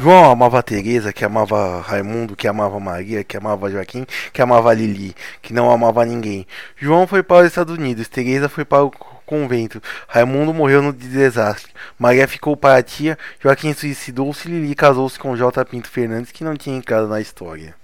João amava Teresa, que amava Raimundo, que amava Maria, que amava Joaquim, que amava Lili, que não amava ninguém. João foi para os Estados Unidos, Teresa foi para o convento. Raimundo morreu no desastre. Maria ficou para a tia, Joaquim suicidou-se, Lili casou-se com J. Pinto Fernandes, que não tinha entrado na história.